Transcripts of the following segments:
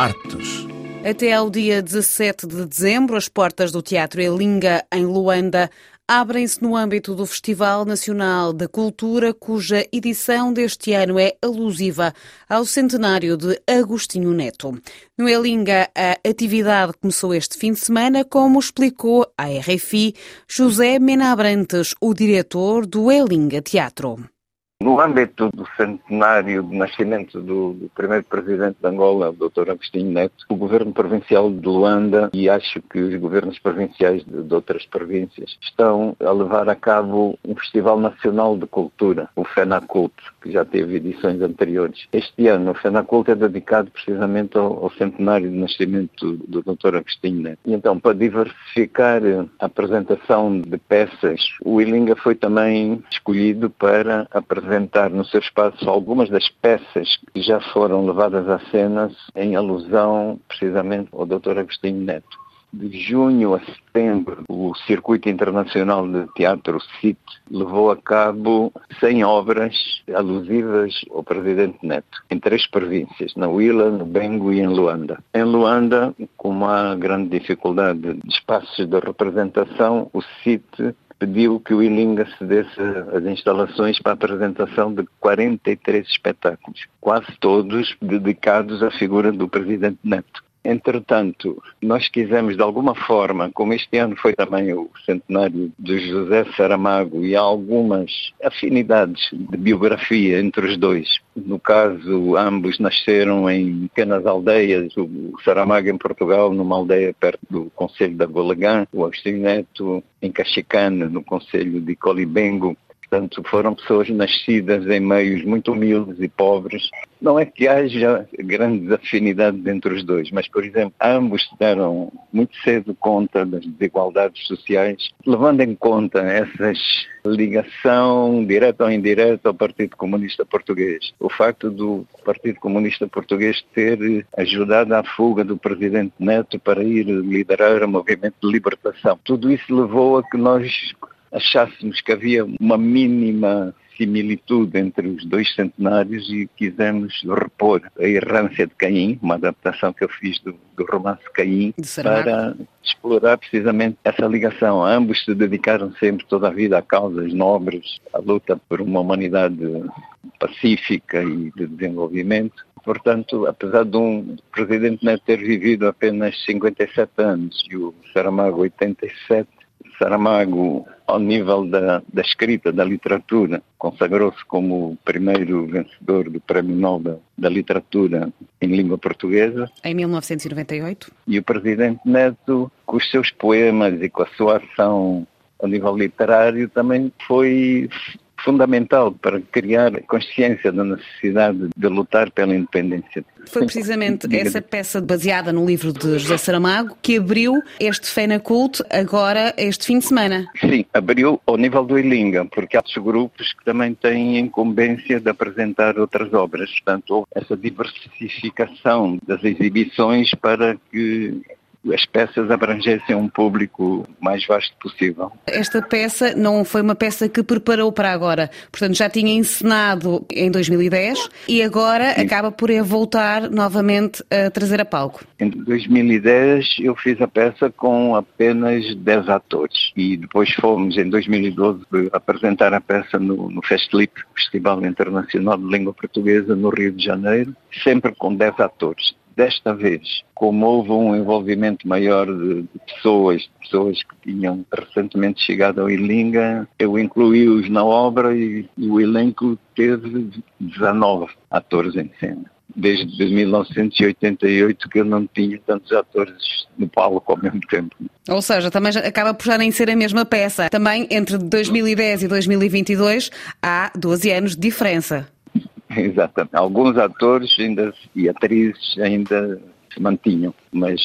Artes. Até ao dia 17 de dezembro, as portas do Teatro Elinga, em Luanda, abrem-se no âmbito do Festival Nacional da Cultura, cuja edição deste ano é alusiva ao centenário de Agostinho Neto. No Elinga, a atividade começou este fim de semana, como explicou à RFI José Mena Abrantes, o diretor do Elinga Teatro. No âmbito do centenário de nascimento do, do, primeiro presidente de Angola, o Dr. Agostinho Neto, o governo provincial de Luanda e acho que os governos provinciais de, de, outras províncias estão a levar a cabo um Festival Nacional de Cultura, o FENACULT, que já teve edições anteriores. Este ano o FENACULT é dedicado precisamente ao, ao centenário de nascimento do, do Dr. Agostinho Neto. E então, para diversificar a apresentação de peças, o Ilinga foi também escolhido para apresentar apresentar no seu espaço algumas das peças que já foram levadas à cena em alusão precisamente ao Dr. Agostinho Neto. De junho a setembro, o Circuito Internacional de Teatro CIT levou a cabo 100 obras alusivas ao Presidente Neto, em três províncias, na Huila, no Bengo e em Luanda. Em Luanda, com uma grande dificuldade de espaços de representação, o CIT pediu que o Ilinga cedesse as instalações para a apresentação de 43 espetáculos, quase todos dedicados à figura do Presidente Neto. Entretanto, nós quisemos de alguma forma, como este ano foi também o centenário de José Saramago e há algumas afinidades de biografia entre os dois. No caso, ambos nasceram em pequenas aldeias, o Saramago em Portugal, numa aldeia perto do Conselho da Golegã, o Agostinho Neto em Cachicane, no Conselho de Colibengo, Portanto, foram pessoas nascidas em meios muito humildes e pobres. Não é que haja grandes afinidades entre os dois, mas, por exemplo, ambos deram muito cedo conta das desigualdades sociais, levando em conta essa ligação direta ou indireta ao Partido Comunista Português. O facto do Partido Comunista Português ter ajudado à fuga do presidente Neto para ir liderar o movimento de libertação. Tudo isso levou a que nós achássemos que havia uma mínima similitude entre os dois centenários e quisemos repor a errância de Caim, uma adaptação que eu fiz do, do romance Caim, para explorar precisamente essa ligação. Ambos se dedicaram sempre toda a vida a causas nobres, à luta por uma humanidade pacífica e de desenvolvimento. Portanto, apesar de um presidente ter vivido apenas 57 anos e o Saramago 87, Saramago, ao nível da, da escrita, da literatura, consagrou-se como o primeiro vencedor do Prémio Nobel da Literatura em língua portuguesa. Em 1998. E o presidente Neto, com os seus poemas e com a sua ação ao nível literário, também foi fundamental para criar consciência da necessidade de lutar pela independência. Foi precisamente essa peça baseada no livro de José Saramago que abriu este FENACULT agora este fim de semana. Sim, abriu ao nível do Ilinga, porque há outros grupos que também têm incumbência de apresentar outras obras. Portanto, houve essa diversificação das exibições para que as peças abrangessem um público mais vasto possível. Esta peça não foi uma peça que preparou para agora, portanto já tinha encenado em 2010 e agora Sim. acaba por voltar novamente a trazer a palco. Em 2010 eu fiz a peça com apenas 10 atores e depois fomos em 2012 apresentar a peça no, no Festlip, Festival Internacional de Língua Portuguesa no Rio de Janeiro, sempre com 10 atores. Desta vez, como houve um envolvimento maior de, de pessoas, pessoas que tinham recentemente chegado ao Ilinga, eu incluí-os na obra e, e o elenco teve 19 atores em cena desde 1988 que eu não tinha tantos atores no palco ao mesmo tempo. Ou seja, também acaba por já nem ser a mesma peça. Também entre 2010 e 2022 há 12 anos de diferença. Exatamente. Alguns atores ainda, e atrizes ainda se mantinham, mas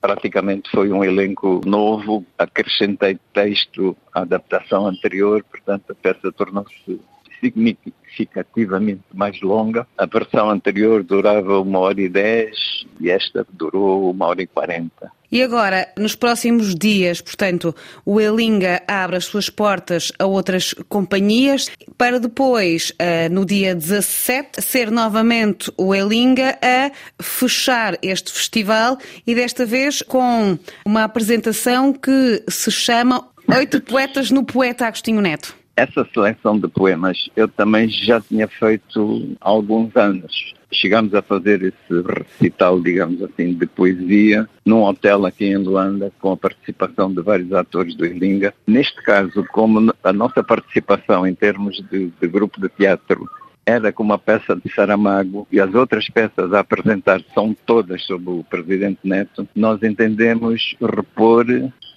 praticamente foi um elenco novo, acrescentei texto à adaptação anterior, portanto a peça tornou-se significativamente mais longa. A versão anterior durava uma hora e dez e esta durou uma hora e quarenta. E agora, nos próximos dias, portanto, o Elinga abre as suas portas a outras companhias para depois, eh, no dia 17, ser novamente o Elinga a fechar este festival e desta vez com uma apresentação que se chama Oito Poetas no Poeta Agostinho Neto. Essa seleção de poemas eu também já tinha feito há alguns anos. Chegamos a fazer esse recital, digamos assim, de poesia num hotel aqui em Luanda com a participação de vários atores do Ilinga. Neste caso, como a nossa participação em termos de, de grupo de teatro era com uma peça de Saramago e as outras peças a apresentar são todas sobre o Presidente Neto, nós entendemos repor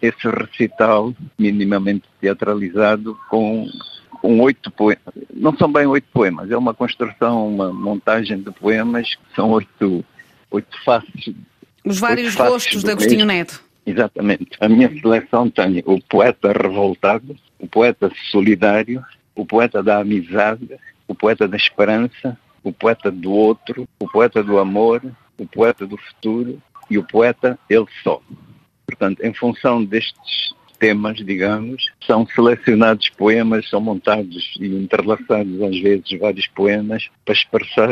esse recital minimamente teatralizado com com oito poemas. Não são bem oito poemas, é uma construção, uma montagem de poemas, são oito, oito faces. Os vários rostos de Agostinho Neto. Exatamente. A minha seleção tem o poeta revoltado, o poeta solidário, o poeta da amizade, o poeta da esperança, o poeta do outro, o poeta do amor, o poeta do futuro e o poeta ele só. Portanto, em função destes temas, digamos, são selecionados poemas, são montados e entrelaçados às vezes vários poemas para expressar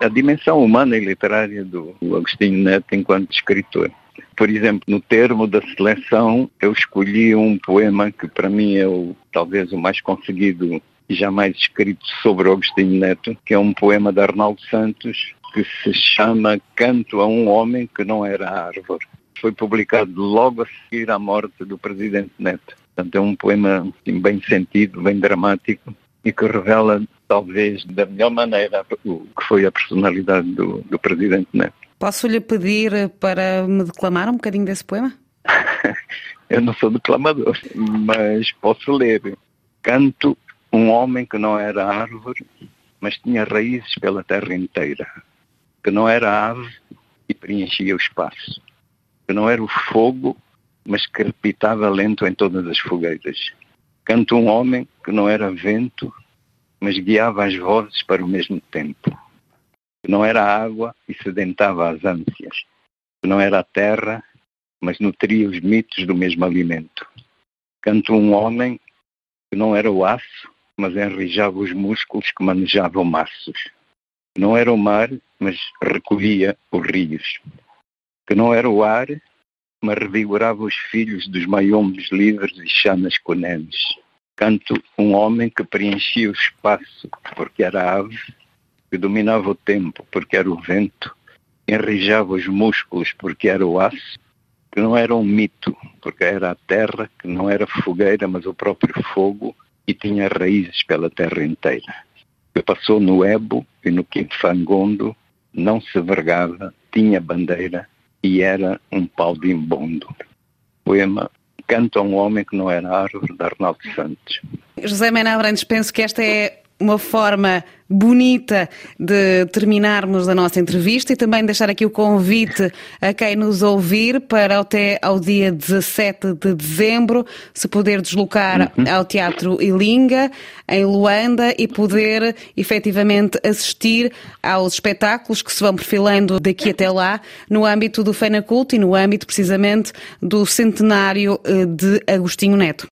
a dimensão humana e literária do Agostinho Neto enquanto escritor. Por exemplo, no termo da seleção, eu escolhi um poema que para mim é o, talvez o mais conseguido jamais escrito sobre Agostinho Neto, que é um poema de Arnaldo Santos que se chama Canto a um Homem que Não Era Árvore. Foi publicado logo a seguir à morte do presidente Neto. Portanto, é um poema assim, bem sentido, bem dramático e que revela, talvez, da melhor maneira o que foi a personalidade do, do presidente Neto. Posso-lhe pedir para me declamar um bocadinho desse poema? Eu não sou declamador, mas posso ler. Canto um homem que não era árvore, mas tinha raízes pela terra inteira, que não era ave e preenchia o espaço, que não era o fogo, mas crepitava lento em todas as fogueiras. Canto um homem que não era vento, mas guiava as vozes para o mesmo tempo, que não era água e sedentava as ânsias, que não era a terra, mas nutria os mitos do mesmo alimento. Canto um homem que não era o aço, mas enrijava os músculos que manejavam maços. Não era o mar, mas recolhia os rios. Que não era o ar, mas revigorava os filhos dos maiombes livres e chamas conemes. Canto um homem que preenchia o espaço porque era ave, que dominava o tempo porque era o vento, enrijava os músculos porque era o aço, que não era um mito porque era a terra, que não era fogueira, mas o próprio fogo, e tinha raízes pela terra inteira. Que passou no Ebo e no Quinto Fangondo, não se vergava, tinha bandeira e era um pau de imbundo. Poema Canta um Homem que Não Era Árvore, de Arnaldo Santos. José Mena Abrantes, penso que esta é uma forma bonita de terminarmos a nossa entrevista e também deixar aqui o convite a quem nos ouvir para até ao dia 17 de dezembro se poder deslocar uhum. ao Teatro Ilinga, em Luanda, e poder efetivamente assistir aos espetáculos que se vão perfilando daqui até lá no âmbito do Fenaculto e no âmbito precisamente do centenário eh, de Agostinho Neto.